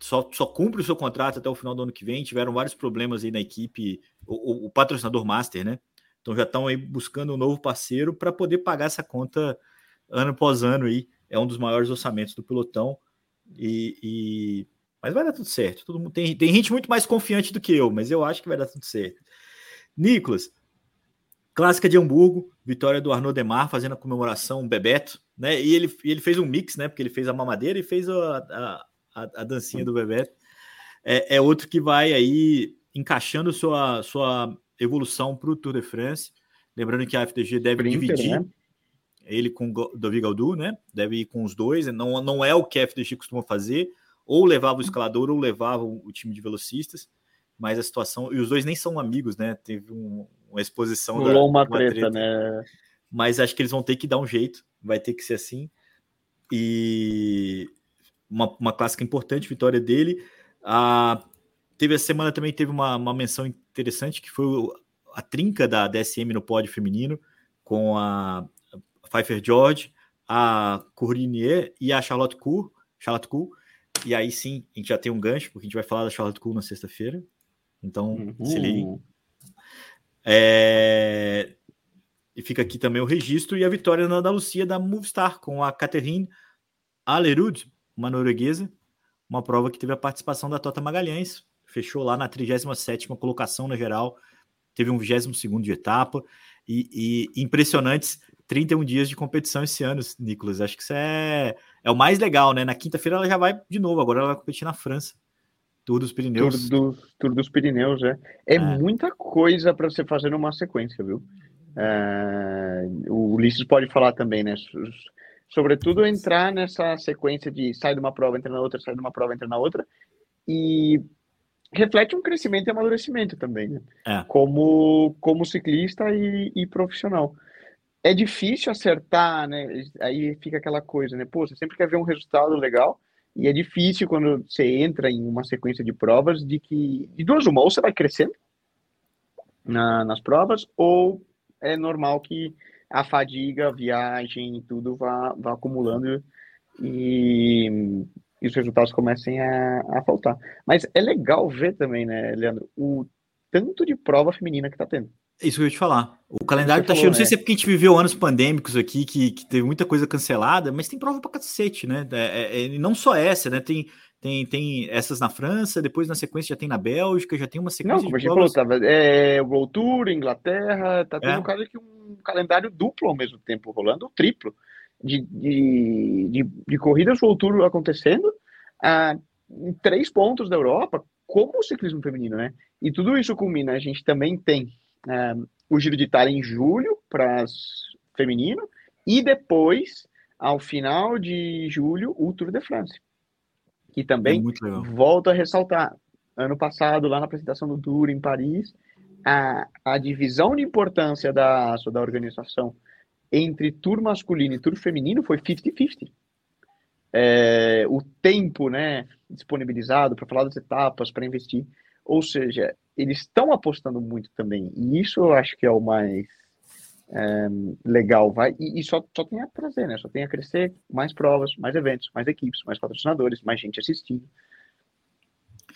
só, só cumpre o seu contrato até o final do ano que vem. Tiveram vários problemas aí na equipe, o, o, o patrocinador Master, né? Então já estão aí buscando um novo parceiro para poder pagar essa conta ano após ano aí. É um dos maiores orçamentos do pelotão. E, e, Mas vai dar tudo certo. Todo mundo tem, tem gente muito mais confiante do que eu, mas eu acho que vai dar tudo certo. Nicolas, clássica de Hamburgo, vitória do Arnaud Demar fazendo a comemoração, Bebeto, né? E ele, ele fez um mix, né? Porque ele fez a mamadeira e fez a, a, a, dancinha do Bebeto. É, é, outro que vai aí encaixando sua, sua evolução para o Tour de France. Lembrando que a FDG deve dividir. Né? Ele com o Davi Galdu, né? Deve ir com os dois. Não, não é o que a FDX costuma fazer, ou levava o escalador ou levava o time de velocistas. Mas a situação. E os dois nem são amigos, né? Teve um, uma exposição. Rolou uma, uma treta, treta, né? Mas acho que eles vão ter que dar um jeito, vai ter que ser assim. E uma, uma clássica importante, vitória dele. Ah, teve a semana também teve uma, uma menção interessante que foi a trinca da DSM no pódio feminino com a Pfeiffer George, a Cournier e a Charlotte Cour, Charlotte Cour. E aí sim, a gente já tem um gancho, porque a gente vai falar da Charlotte Cour na sexta-feira. Então, uhum. se ligue. É... E fica aqui também o registro e a vitória na Andalucia da Movistar com a Catherine Alerud, uma norueguesa, uma prova que teve a participação da Tota Magalhães, fechou lá na 37ª colocação na geral, teve um 22º de etapa e, e impressionantes 31 dias de competição esse ano, Nicolas. Acho que isso é, é o mais legal, né? Na quinta-feira ela já vai de novo, agora ela vai competir na França. Tour dos Pirineus. Tour, do, Tour dos Pirineus, é. É, é. muita coisa para você fazer numa sequência, viu? É, o Ulisses pode falar também, né? Sobretudo entrar nessa sequência de sai de uma prova, entra na outra, sai de uma prova, entra na outra. E reflete um crescimento e amadurecimento também, né? É. Como, como ciclista e, e profissional é difícil acertar, né? Aí fica aquela coisa, né? Pô, você sempre quer ver um resultado legal e é difícil quando você entra em uma sequência de provas de que de duas uma ou você vai crescendo na, nas provas ou é normal que a fadiga, a viagem e tudo vá, vá acumulando e, e os resultados comecem a, a faltar. Mas é legal ver também, né, Leandro, o tanto de prova feminina que tá tendo. Isso que eu ia te falar. O calendário tá cheio. Não sei né? se é porque a gente viveu anos pandêmicos aqui, que, que teve muita coisa cancelada, mas tem prova pra cacete, né? É, é, é não só essa, né? Tem, tem, tem essas na França, depois na sequência já tem na Bélgica, já tem uma sequência. Não, como a gente falou, é World Tour, Inglaterra, tá tendo é. um, caso que um calendário duplo ao mesmo tempo rolando, triplo, de, de, de, de corridas World Tour acontecendo ah, em três pontos da Europa, como o ciclismo feminino, né? E tudo isso culmina, a gente também tem é, o Giro de Itália em julho para feminino e depois, ao final de julho, o Tour de France. Que também é volto a ressaltar. Ano passado, lá na apresentação do Tour em Paris, a, a divisão de importância da, da organização entre tour masculino e tour feminino foi 50-50. É, o tempo né, disponibilizado para falar das etapas, para investir. Ou seja, eles estão apostando muito também. E isso eu acho que é o mais é, legal. Vai, e, e, só, só tem a trazer, né? Só tem a crescer mais provas, mais eventos, mais equipes, mais patrocinadores, mais gente assistindo. A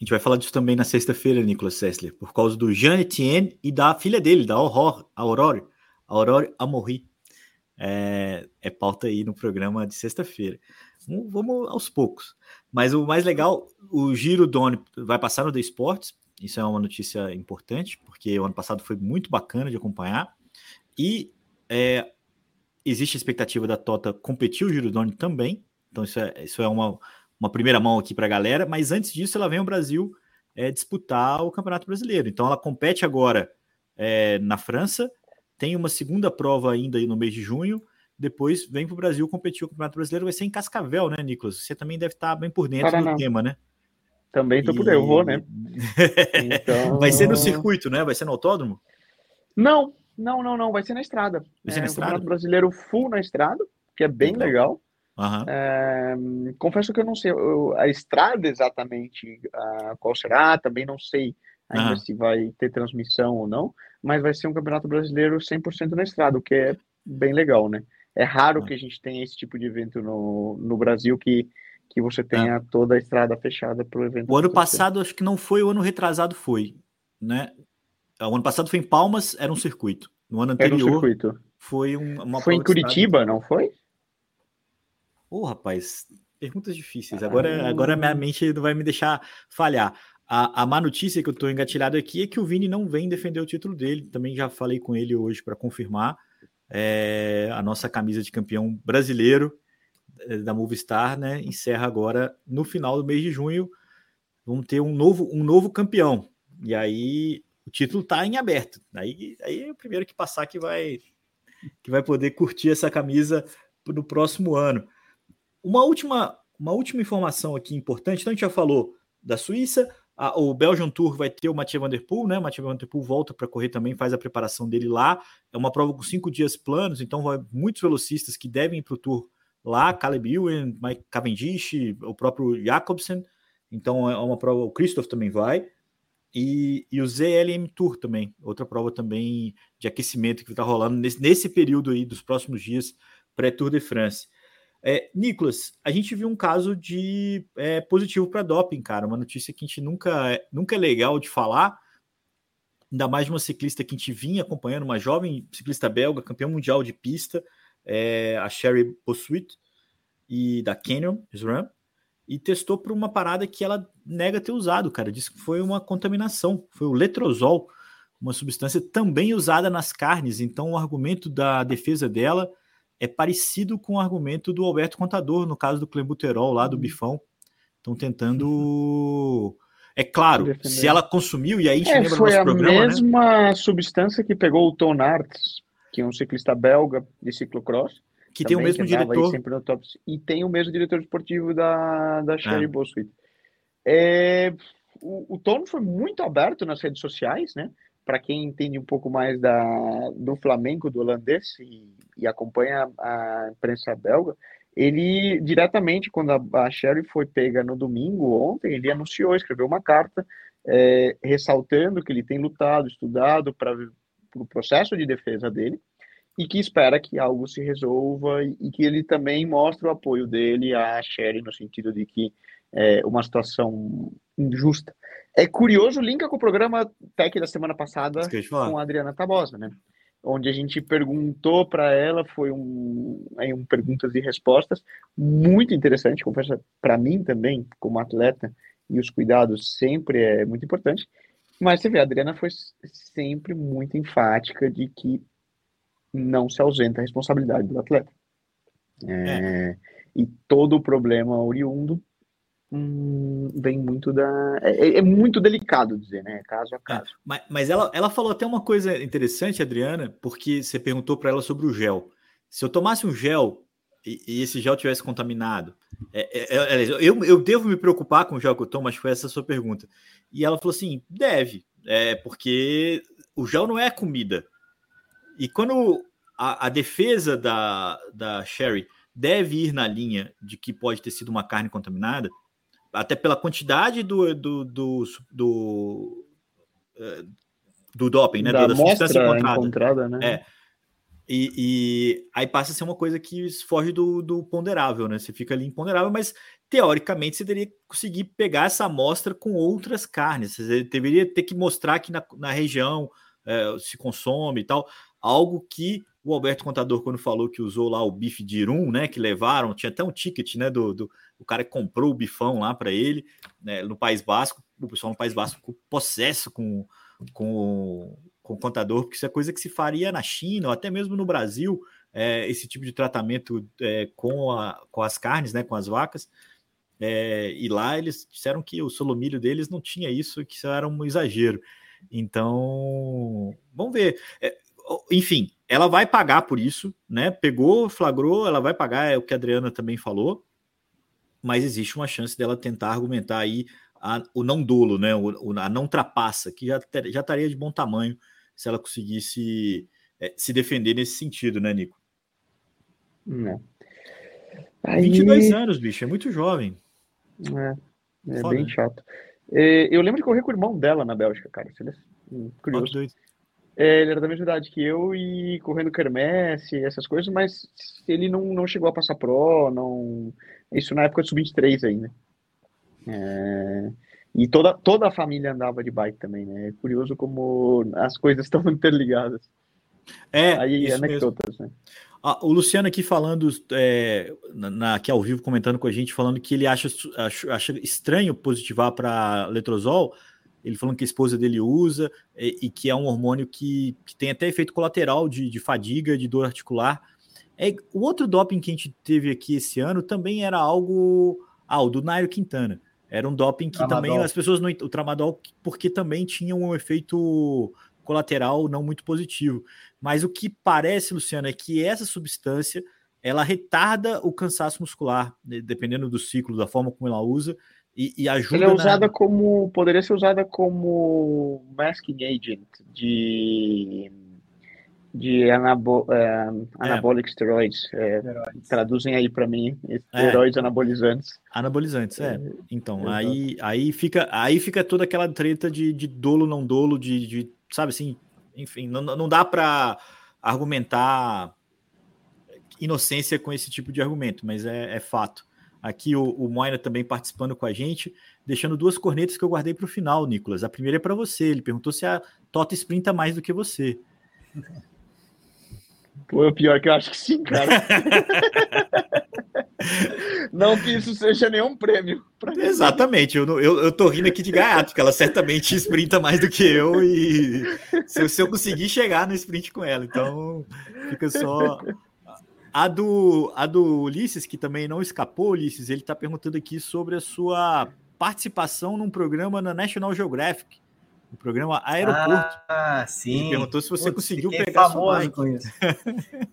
gente vai falar disso também na sexta-feira, Nicolas Sessler, por causa do Jean Etienne e da filha dele, da Aurore, Aurore, Aurore Amorri. É, é pauta aí no programa de sexta-feira. Vamos, vamos, aos poucos. Mas o mais legal, o Giro Doni vai passar no The Sports. Isso é uma notícia importante, porque o ano passado foi muito bacana de acompanhar. E é, existe a expectativa da Tota competir o Giro Doni também. Então, isso é, isso é uma, uma primeira mão aqui para a galera, mas antes disso ela vem ao Brasil é, disputar o Campeonato Brasileiro. Então ela compete agora é, na França, tem uma segunda prova ainda no mês de junho, depois vem para o Brasil competir o Campeonato Brasileiro, vai ser em Cascavel, né, Nicolas? Você também deve estar bem por dentro Paraná. do tema, né? Também estou por dentro, eu vou, né? então... (laughs) Vai ser no circuito, né? Vai ser no autódromo? Não, não, não, não, vai ser na estrada. Vai ser na é, estrada? Campeonato Brasileiro full na estrada, que é bem legal. legal. Uhum. É, confesso que eu não sei a estrada exatamente a, qual será, também não sei ainda uhum. se vai ter transmissão ou não, mas vai ser um campeonato brasileiro 100% na estrada, o que é bem legal, né? É raro uhum. que a gente tenha esse tipo de evento no, no Brasil que, que você tenha toda a estrada fechada para o evento. O ano passado, acho que não foi, o ano retrasado foi, né? O ano passado foi em Palmas, era um circuito. No ano anterior, um circuito. foi um, uma Foi em Curitiba, não foi? Ô, oh, rapaz, perguntas difíceis. Agora, agora minha mente não vai me deixar falhar. A, a má notícia que eu estou engatilhado aqui é que o Vini não vem defender o título dele. Também já falei com ele hoje para confirmar. É, a nossa camisa de campeão brasileiro é, da Movistar, né? Encerra agora no final do mês de junho. Vamos ter um novo, um novo campeão. E aí o título está em aberto. Aí, aí é o primeiro que passar que vai que vai poder curtir essa camisa no próximo ano. Uma última, uma última informação aqui importante. Então, a gente já falou da Suíça, a, o Belgian Tour vai ter o Mathieu Van Der Poel, né? O Mathieu Van Der Poel volta para correr também, faz a preparação dele lá. É uma prova com cinco dias planos, então vai muitos velocistas que devem ir para o Tour lá, Caleb Ewan, Mike Cavendish, o próprio Jacobsen. Então é uma prova, o Christoph também vai. E, e o ZLM Tour também, outra prova também de aquecimento que está rolando nesse, nesse período aí dos próximos dias pré-Tour de France. É, Nicolas, a gente viu um caso de é, positivo para doping, cara. Uma notícia que a gente nunca, nunca é legal de falar, ainda mais de uma ciclista que a gente vinha acompanhando, uma jovem ciclista belga, campeã mundial de pista, é, a Sherry Bossuit, e da Canyon SRAM, e testou por uma parada que ela nega ter usado, cara. Disse que foi uma contaminação, foi o letrozol, uma substância também usada nas carnes. Então, o argumento da defesa dela é parecido com o argumento do Alberto Contador, no caso do clenbuterol lá do uhum. bifão. Estão tentando. É claro, se ela consumiu, e aí a gente é, lembra foi do nosso a programa, né? mesma né? substância que pegou o Ton Arts, que é um ciclista belga de ciclocross. Que tem o mesmo diretor. e tem o mesmo diretor esportivo da, da Sherry. Bossuit. É, o, o Tom foi muito aberto nas redes sociais, né? Para quem entende um pouco mais da, do Flamengo, do holandês, e e acompanha a imprensa belga, ele diretamente, quando a, a Sherry foi pega no domingo, ontem, ele anunciou, escreveu uma carta é, ressaltando que ele tem lutado, estudado para o pro processo de defesa dele e que espera que algo se resolva e, e, que ele também mostra o apoio dele à Sherry no sentido de que é uma situação injusta. É curioso, linka com o programa Tech da semana passada com a Adriana Tabosa, né? onde a gente perguntou para ela, foi um, aí um perguntas e respostas muito interessante, confesso para mim também, como atleta, e os cuidados sempre é muito importante. Mas você vê, a Adriana foi sempre muito enfática de que não se ausenta a responsabilidade do atleta. É, é. E todo o problema oriundo hum, vem muito da. É, é, é, muito delicado dizer, né? Caso a é, caso. É, mas, mas ela, ela falou até uma coisa interessante, Adriana, porque você perguntou para ela sobre o gel. Se eu tomasse um gel e, e esse gel tivesse contaminado, é, é, eu, eu devo me preocupar com o gel que eu tomo? Acho que foi essa a sua pergunta. E ela falou assim: deve, é, porque o gel não é comida. E quando a, a defesa da, da Sherry deve ir na linha de que pode ter sido uma carne contaminada, até pela quantidade do, do, do, do, uh, do doping, né? Da, da substância encontrada. encontrada né? É. E, e, aí passa a ser uma coisa que foge do, do, ponderável, né? Você fica ali imponderável, mas teoricamente você deveria conseguir pegar essa amostra com outras carnes. Você deveria ter que mostrar que na, na região é, se consome e tal. Algo que o Alberto Contador, quando falou que usou lá o bife de Irum, né? Que levaram, tinha até um ticket, né? Do, do o cara que comprou o bifão lá para ele, né, no País Basco. O pessoal no País Basco ficou possesso com, com, com contador, porque isso é coisa que se faria na China, ou até mesmo no Brasil, é, esse tipo de tratamento é, com, a, com as carnes, né? Com as vacas. É, e lá eles disseram que o solomilho deles não tinha isso, que isso era um exagero. Então, vamos ver. É, enfim, ela vai pagar por isso, né? Pegou, flagrou, ela vai pagar, é o que a Adriana também falou, mas existe uma chance dela tentar argumentar aí a, o não dolo, né? O, a não trapaça, que já, ter, já estaria de bom tamanho se ela conseguisse é, se defender nesse sentido, né, Nico? Não. Aí... 22 anos, bicho, é muito jovem. É, é bem chato. É, eu lembro de correr com o irmão dela na Bélgica, cara. Hum, curioso. É, ele era da mesma idade que eu e correndo quermesse, essas coisas, mas ele não, não chegou a passar pro, não... Isso na época do Sub-23 ainda. É... E toda, toda a família andava de bike também, né? É curioso como as coisas (laughs) estão interligadas. É, Aí, anecdotas, né? Ah, o Luciano aqui falando, é, na, aqui ao vivo, comentando com a gente, falando que ele acha, acha, acha estranho positivar para letrozol, ele falando que a esposa dele usa e, e que é um hormônio que, que tem até efeito colateral de, de fadiga, de dor articular. É, o outro doping que a gente teve aqui esse ano também era algo. Ah, o do Nairo Quintana. Era um doping que tramadol. também as pessoas não. O tramadol, porque também tinha um efeito colateral não muito positivo. Mas o que parece, Luciano, é que essa substância ela retarda o cansaço muscular, né, dependendo do ciclo, da forma como ela usa, e, e ajuda. Ela é usada na... como. Poderia ser usada como masking agent de. De anabo, é, anabolic é. steroids. É, traduzem aí para mim, esteroides é. anabolizantes. Anabolizantes, é. Então, aí, aí, fica, aí fica toda aquela treta de, de dolo, não dolo, de, de sabe assim, enfim, não, não dá para argumentar inocência com esse tipo de argumento, mas é, é fato. Aqui o, o Moina também participando com a gente, deixando duas cornetas que eu guardei para o final, Nicolas. A primeira é para você. Ele perguntou se a Tota sprinta mais do que você. Pô, é o pior que eu acho que sim, cara. (laughs) não que isso seja nenhum prêmio. Exatamente, eu, eu, eu tô rindo aqui de gaiato, porque ela certamente sprinta mais do que eu e se, se eu conseguir chegar no sprint com ela, então fica só a do, a do Ulisses, que também não escapou, Ulisses, ele está perguntando aqui sobre a sua participação num programa na National Geographic, o programa Aeroporto. Ah, sim. Ele perguntou se você Putz, conseguiu pegar famoso com isso.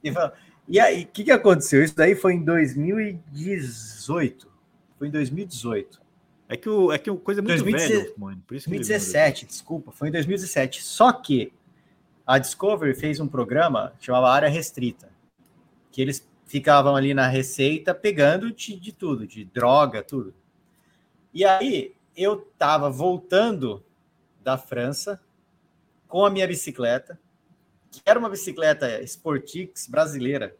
(laughs) e aí, o que, que aconteceu? Isso daí foi em 2018. Foi em 2018. É que, o, é que o coisa é muito 2017, velha, mano. Por isso 2017, desculpa, foi em 2017. Só que a Discovery fez um programa chamado Área Restrita que eles ficavam ali na receita pegando de, de tudo, de droga, tudo. E aí eu estava voltando da França com a minha bicicleta, que era uma bicicleta Sportix brasileira,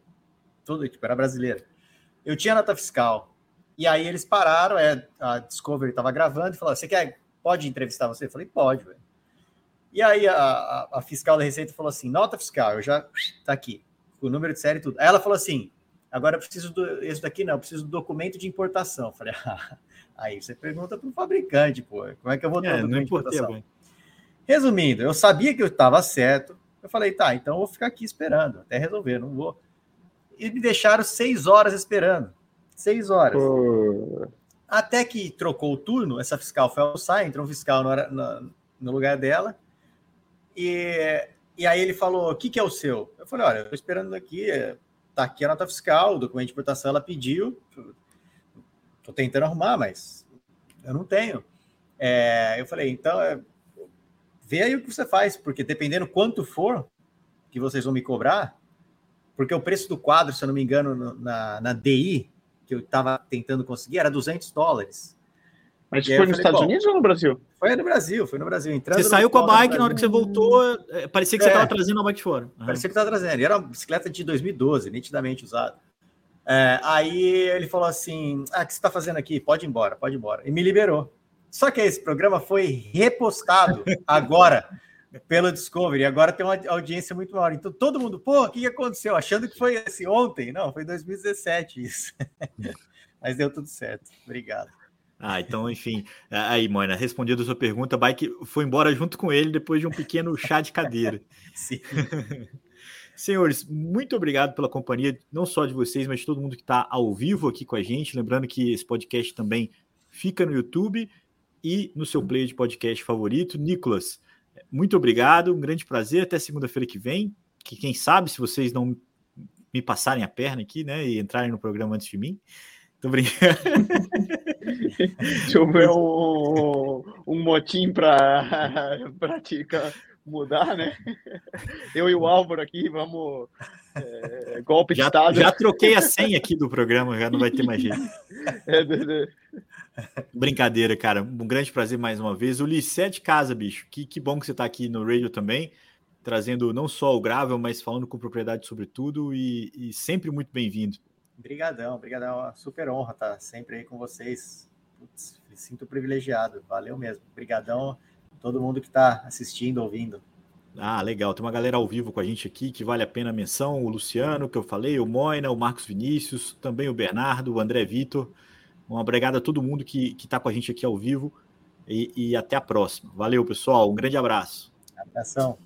tudo tipo, era brasileira. Eu tinha nota fiscal. E aí eles pararam, é, a Discovery estava gravando e falou: Você quer, pode entrevistar você? Eu falei: Pode, velho. E aí a, a, a, fiscal da Receita falou assim: Nota fiscal, eu já tá aqui o número de série e tudo. Aí ela falou assim: agora eu preciso do. Isso daqui não, eu preciso do documento de importação. Eu falei, (laughs) ah, aí você pergunta para o fabricante, pô, como é que eu vou ter é, o documento de importação? Resumindo, eu sabia que eu estava certo. Eu falei, tá, então eu vou ficar aqui esperando até resolver, não vou. E me deixaram seis horas esperando. Seis horas. Até que trocou o turno, essa fiscal foi almoçar, entrou um fiscal no, no, no lugar dela, e, e aí ele falou: O que, que é o seu? Eu falei: Olha, eu estou esperando aqui, tá aqui a nota fiscal, o documento de importação ela pediu, estou tentando arrumar, mas eu não tenho. É, eu falei: Então, é, vê aí o que você faz, porque dependendo quanto for que vocês vão me cobrar, porque o preço do quadro, se eu não me engano, na, na DI, que eu estava tentando conseguir, era 200 dólares. Mas foi nos Estados Unidos ou no Brasil? Foi no Brasil, foi no Brasil. Entrando você saiu com a bike, na hora que você voltou, é, parecia que é, você estava trazendo a bike fora. Uhum. Parecia que estava trazendo. E era uma bicicleta de 2012, nitidamente usada. É, aí ele falou assim: Ah, o que você está fazendo aqui? Pode ir embora, pode ir embora. E me liberou. Só que esse programa foi repostado (laughs) agora pelo Discovery. Agora tem uma audiência muito maior. Então todo mundo, pô, o que aconteceu? Achando que foi esse ontem. Não, foi 2017 isso. (laughs) Mas deu tudo certo. Obrigado. Ah, então, enfim. Aí, Moina, respondido a sua pergunta, Bike foi embora junto com ele depois de um pequeno chá de cadeira. (laughs) Sim. Senhores, muito obrigado pela companhia, não só de vocês, mas de todo mundo que está ao vivo aqui com a gente. Lembrando que esse podcast também fica no YouTube e no seu player de podcast favorito. Nicolas, muito obrigado, um grande prazer. Até segunda-feira que vem. Que quem sabe, se vocês não me passarem a perna aqui, né, e entrarem no programa antes de mim. Tô brincando. (laughs) Se houver um, um motim para prática mudar, né? (laughs) Eu e o Álvaro aqui vamos. É, golpe já, de Estado. Já troquei a senha aqui do programa, já não vai ter mais jeito. (laughs) É, Brincadeira, cara. Um grande prazer mais uma vez. O Lissé de casa, bicho. Que, que bom que você está aqui no radio também, trazendo não só o Gravel, mas falando com propriedade sobre tudo e, e sempre muito bem-vindo. Obrigadão, obrigadão. Super honra estar sempre aí com vocês. Putz, me sinto privilegiado. Valeu mesmo. Obrigadão todo mundo que está assistindo, ouvindo. Ah, legal. Tem uma galera ao vivo com a gente aqui que vale a pena a menção. O Luciano, que eu falei, o Moina, o Marcos Vinícius, também o Bernardo, o André Vitor. Uma obrigado a todo mundo que está com a gente aqui ao vivo e, e até a próxima. Valeu, pessoal. Um grande abraço. Abração.